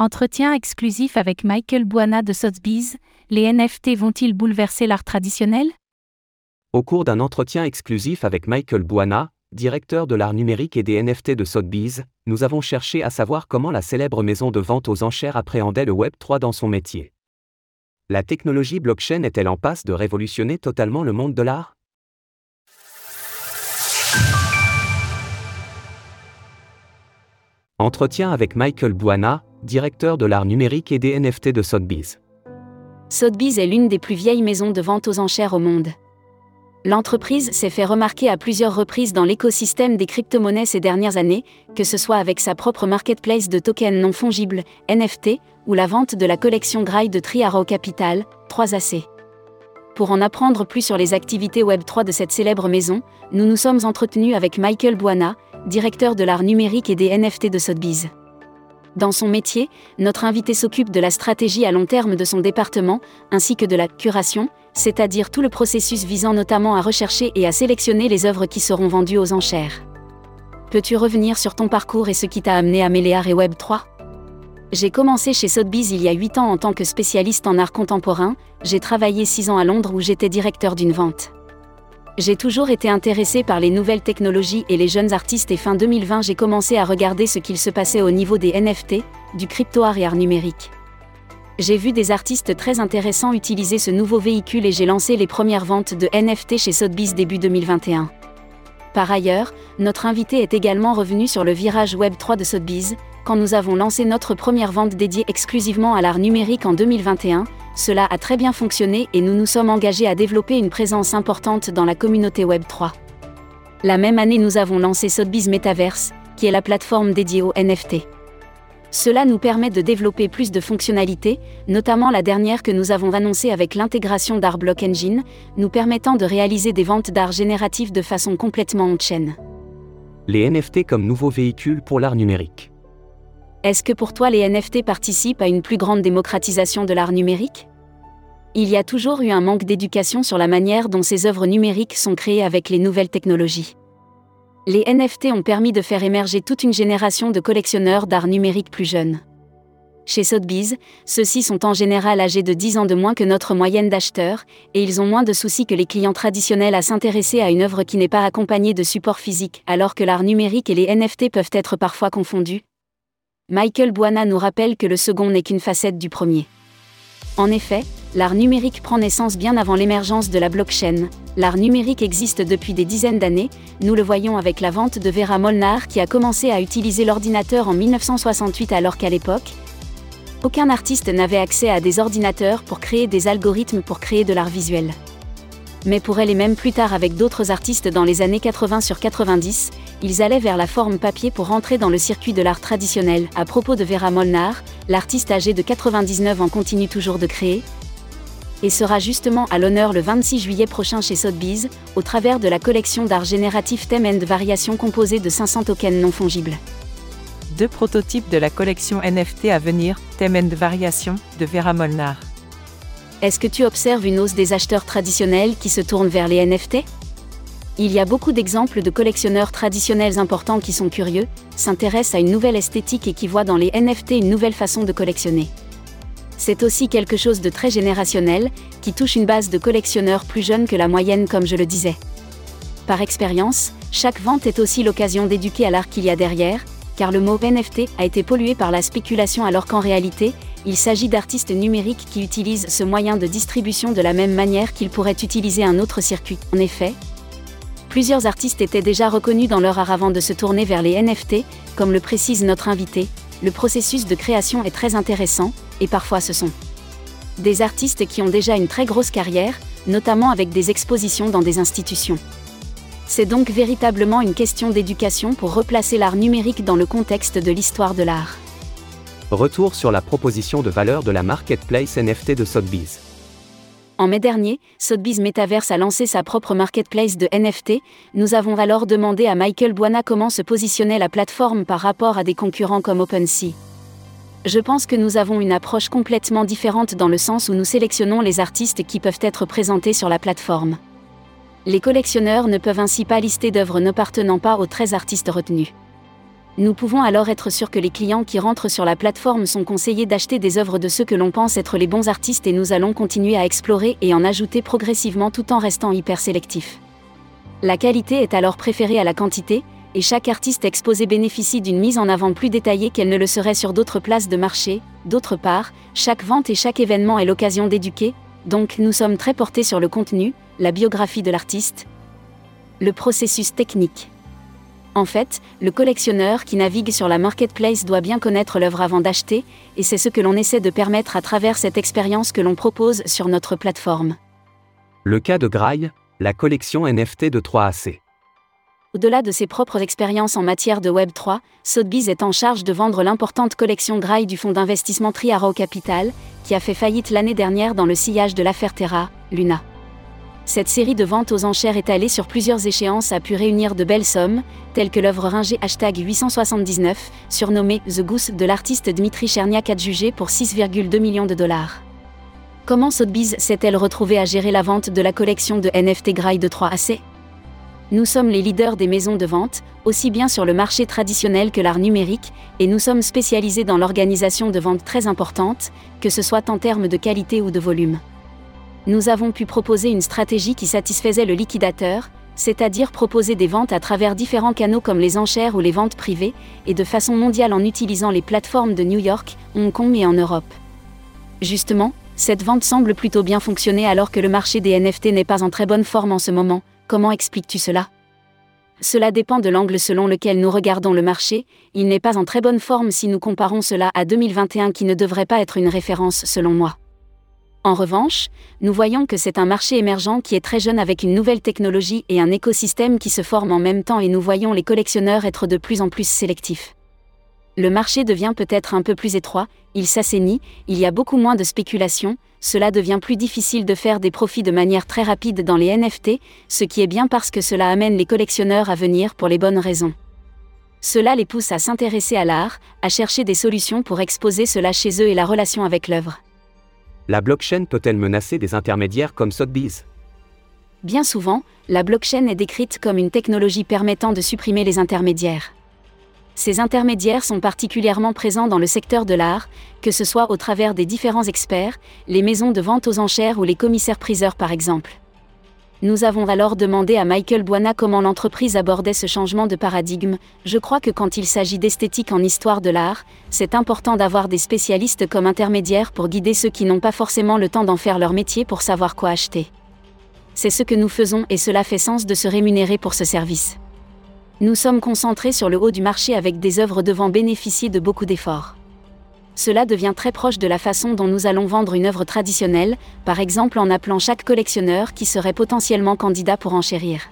Entretien exclusif avec Michael Buana de Sotheby's, les NFT vont-ils bouleverser l'art traditionnel? Au cours d'un entretien exclusif avec Michael Buana, directeur de l'art numérique et des NFT de Sotheby's, nous avons cherché à savoir comment la célèbre maison de vente aux enchères appréhendait le Web 3 dans son métier. La technologie blockchain est-elle en passe de révolutionner totalement le monde de l'art? Entretien avec Michael Buana, directeur de l'art numérique et des NFT de Sotheby's. Sotheby's est l'une des plus vieilles maisons de vente aux enchères au monde. L'entreprise s'est fait remarquer à plusieurs reprises dans l'écosystème des crypto-monnaies ces dernières années, que ce soit avec sa propre marketplace de tokens non fongibles, NFT, ou la vente de la collection Grail de Triaro Capital, 3AC. Pour en apprendre plus sur les activités Web3 de cette célèbre maison, nous nous sommes entretenus avec Michael Buana, directeur de l'art numérique et des NFT de Sotheby's. Dans son métier, notre invité s'occupe de la stratégie à long terme de son département, ainsi que de la curation, c'est-à-dire tout le processus visant notamment à rechercher et à sélectionner les œuvres qui seront vendues aux enchères. Peux-tu revenir sur ton parcours et ce qui t'a amené à Méléar et Web 3 J'ai commencé chez Sotheby's il y a 8 ans en tant que spécialiste en art contemporain, j'ai travaillé 6 ans à Londres où j'étais directeur d'une vente. J'ai toujours été intéressé par les nouvelles technologies et les jeunes artistes et fin 2020 j'ai commencé à regarder ce qu'il se passait au niveau des NFT, du crypto-art et art numérique. J'ai vu des artistes très intéressants utiliser ce nouveau véhicule et j'ai lancé les premières ventes de NFT chez Sotheby's début 2021. Par ailleurs, notre invité est également revenu sur le virage Web 3 de Sotheby's, quand nous avons lancé notre première vente dédiée exclusivement à l'art numérique en 2021, cela a très bien fonctionné et nous nous sommes engagés à développer une présence importante dans la communauté Web3. La même année, nous avons lancé Sotheby's Metaverse, qui est la plateforme dédiée aux NFT. Cela nous permet de développer plus de fonctionnalités, notamment la dernière que nous avons annoncée avec l'intégration d'Art Block Engine, nous permettant de réaliser des ventes d'art génératif de façon complètement on-chain. Les NFT comme nouveau véhicule pour l'art numérique. Est-ce que pour toi les NFT participent à une plus grande démocratisation de l'art numérique? Il y a toujours eu un manque d'éducation sur la manière dont ces œuvres numériques sont créées avec les nouvelles technologies. Les NFT ont permis de faire émerger toute une génération de collectionneurs d'art numérique plus jeunes. Chez Sotheby's, ceux-ci sont en général âgés de 10 ans de moins que notre moyenne d'acheteurs, et ils ont moins de soucis que les clients traditionnels à s'intéresser à une œuvre qui n'est pas accompagnée de support physique, alors que l'art numérique et les NFT peuvent être parfois confondus, Michael Buana nous rappelle que le second n'est qu'une facette du premier. En effet, l'art numérique prend naissance bien avant l'émergence de la blockchain. L'art numérique existe depuis des dizaines d'années, nous le voyons avec la vente de Vera Molnar qui a commencé à utiliser l'ordinateur en 1968 alors qu'à l'époque, aucun artiste n'avait accès à des ordinateurs pour créer des algorithmes pour créer de l'art visuel mais pour elle et même plus tard avec d'autres artistes dans les années 80 sur 90, ils allaient vers la forme papier pour rentrer dans le circuit de l'art traditionnel. À propos de Vera Molnar, l'artiste âgée de 99 ans continue toujours de créer, et sera justement à l'honneur le 26 juillet prochain chez Sotheby's, au travers de la collection d'art génératif Theme and Variation composée de 500 tokens non fongibles. Deux prototypes de la collection NFT à venir, Theme and Variation, de Vera Molnar. Est-ce que tu observes une hausse des acheteurs traditionnels qui se tournent vers les NFT Il y a beaucoup d'exemples de collectionneurs traditionnels importants qui sont curieux, s'intéressent à une nouvelle esthétique et qui voient dans les NFT une nouvelle façon de collectionner. C'est aussi quelque chose de très générationnel, qui touche une base de collectionneurs plus jeunes que la moyenne comme je le disais. Par expérience, chaque vente est aussi l'occasion d'éduquer à l'art qu'il y a derrière, car le mot NFT a été pollué par la spéculation alors qu'en réalité, il s'agit d'artistes numériques qui utilisent ce moyen de distribution de la même manière qu'ils pourraient utiliser un autre circuit. En effet, plusieurs artistes étaient déjà reconnus dans leur art avant de se tourner vers les NFT, comme le précise notre invité, le processus de création est très intéressant, et parfois ce sont des artistes qui ont déjà une très grosse carrière, notamment avec des expositions dans des institutions. C'est donc véritablement une question d'éducation pour replacer l'art numérique dans le contexte de l'histoire de l'art. Retour sur la proposition de valeur de la marketplace NFT de Sotheby's. En mai dernier, Sotheby's Metaverse a lancé sa propre marketplace de NFT. Nous avons alors demandé à Michael Buana comment se positionnait la plateforme par rapport à des concurrents comme OpenSea. Je pense que nous avons une approche complètement différente dans le sens où nous sélectionnons les artistes qui peuvent être présentés sur la plateforme. Les collectionneurs ne peuvent ainsi pas lister d'œuvres n'appartenant pas aux 13 artistes retenus. Nous pouvons alors être sûrs que les clients qui rentrent sur la plateforme sont conseillés d'acheter des œuvres de ceux que l'on pense être les bons artistes et nous allons continuer à explorer et en ajouter progressivement tout en restant hyper sélectif. La qualité est alors préférée à la quantité, et chaque artiste exposé bénéficie d'une mise en avant plus détaillée qu'elle ne le serait sur d'autres places de marché. D'autre part, chaque vente et chaque événement est l'occasion d'éduquer, donc nous sommes très portés sur le contenu, la biographie de l'artiste, le processus technique. En fait, le collectionneur qui navigue sur la marketplace doit bien connaître l'œuvre avant d'acheter, et c'est ce que l'on essaie de permettre à travers cette expérience que l'on propose sur notre plateforme. Le cas de Grail, la collection NFT de 3AC. Au-delà de ses propres expériences en matière de Web3, Sotheby's est en charge de vendre l'importante collection Grail du fonds d'investissement Triaro Capital, qui a fait faillite l'année dernière dans le sillage de l'affaire Terra, Luna. Cette série de ventes aux enchères étalées sur plusieurs échéances a pu réunir de belles sommes, telles que l'œuvre ringée hashtag 879, surnommée The Goose de l'artiste Dmitri Cherniak adjugée pour 6,2 millions de dollars. Comment Sotheby's s'est-elle retrouvée à gérer la vente de la collection de NFT Grail de 3AC nous sommes les leaders des maisons de vente, aussi bien sur le marché traditionnel que l'art numérique, et nous sommes spécialisés dans l'organisation de ventes très importantes, que ce soit en termes de qualité ou de volume. Nous avons pu proposer une stratégie qui satisfaisait le liquidateur, c'est-à-dire proposer des ventes à travers différents canaux comme les enchères ou les ventes privées, et de façon mondiale en utilisant les plateformes de New York, Hong Kong et en Europe. Justement, cette vente semble plutôt bien fonctionner alors que le marché des NFT n'est pas en très bonne forme en ce moment, Comment expliques-tu cela? Cela dépend de l'angle selon lequel nous regardons le marché, il n'est pas en très bonne forme si nous comparons cela à 2021 qui ne devrait pas être une référence selon moi. En revanche, nous voyons que c'est un marché émergent qui est très jeune avec une nouvelle technologie et un écosystème qui se forme en même temps et nous voyons les collectionneurs être de plus en plus sélectifs le marché devient peut-être un peu plus étroit, il s'assainit, il y a beaucoup moins de spéculation, cela devient plus difficile de faire des profits de manière très rapide dans les NFT, ce qui est bien parce que cela amène les collectionneurs à venir pour les bonnes raisons. Cela les pousse à s'intéresser à l'art, à chercher des solutions pour exposer cela chez eux et la relation avec l'œuvre. La blockchain peut-elle menacer des intermédiaires comme Sotheby's? Bien souvent, la blockchain est décrite comme une technologie permettant de supprimer les intermédiaires. Ces intermédiaires sont particulièrement présents dans le secteur de l'art, que ce soit au travers des différents experts, les maisons de vente aux enchères ou les commissaires-priseurs par exemple. Nous avons alors demandé à Michael Buana comment l'entreprise abordait ce changement de paradigme. Je crois que quand il s'agit d'esthétique en histoire de l'art, c'est important d'avoir des spécialistes comme intermédiaires pour guider ceux qui n'ont pas forcément le temps d'en faire leur métier pour savoir quoi acheter. C'est ce que nous faisons et cela fait sens de se rémunérer pour ce service. Nous sommes concentrés sur le haut du marché avec des œuvres devant bénéficier de beaucoup d'efforts. Cela devient très proche de la façon dont nous allons vendre une œuvre traditionnelle, par exemple en appelant chaque collectionneur qui serait potentiellement candidat pour enchérir.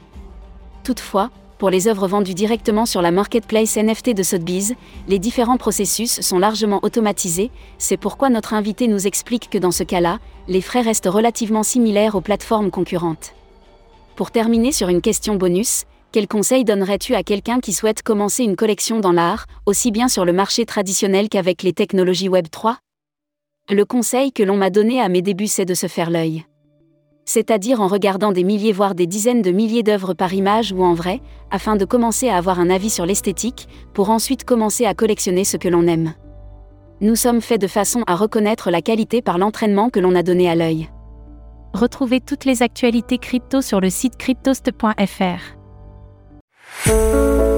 Toutefois, pour les œuvres vendues directement sur la marketplace NFT de Sotheby's, les différents processus sont largement automatisés, c'est pourquoi notre invité nous explique que dans ce cas-là, les frais restent relativement similaires aux plateformes concurrentes. Pour terminer sur une question bonus, quel conseil donnerais-tu à quelqu'un qui souhaite commencer une collection dans l'art, aussi bien sur le marché traditionnel qu'avec les technologies Web 3 Le conseil que l'on m'a donné à mes débuts, c'est de se faire l'œil. C'est-à-dire en regardant des milliers voire des dizaines de milliers d'œuvres par image ou en vrai, afin de commencer à avoir un avis sur l'esthétique, pour ensuite commencer à collectionner ce que l'on aime. Nous sommes faits de façon à reconnaître la qualité par l'entraînement que l'on a donné à l'œil. Retrouvez toutes les actualités crypto sur le site cryptost.fr. Música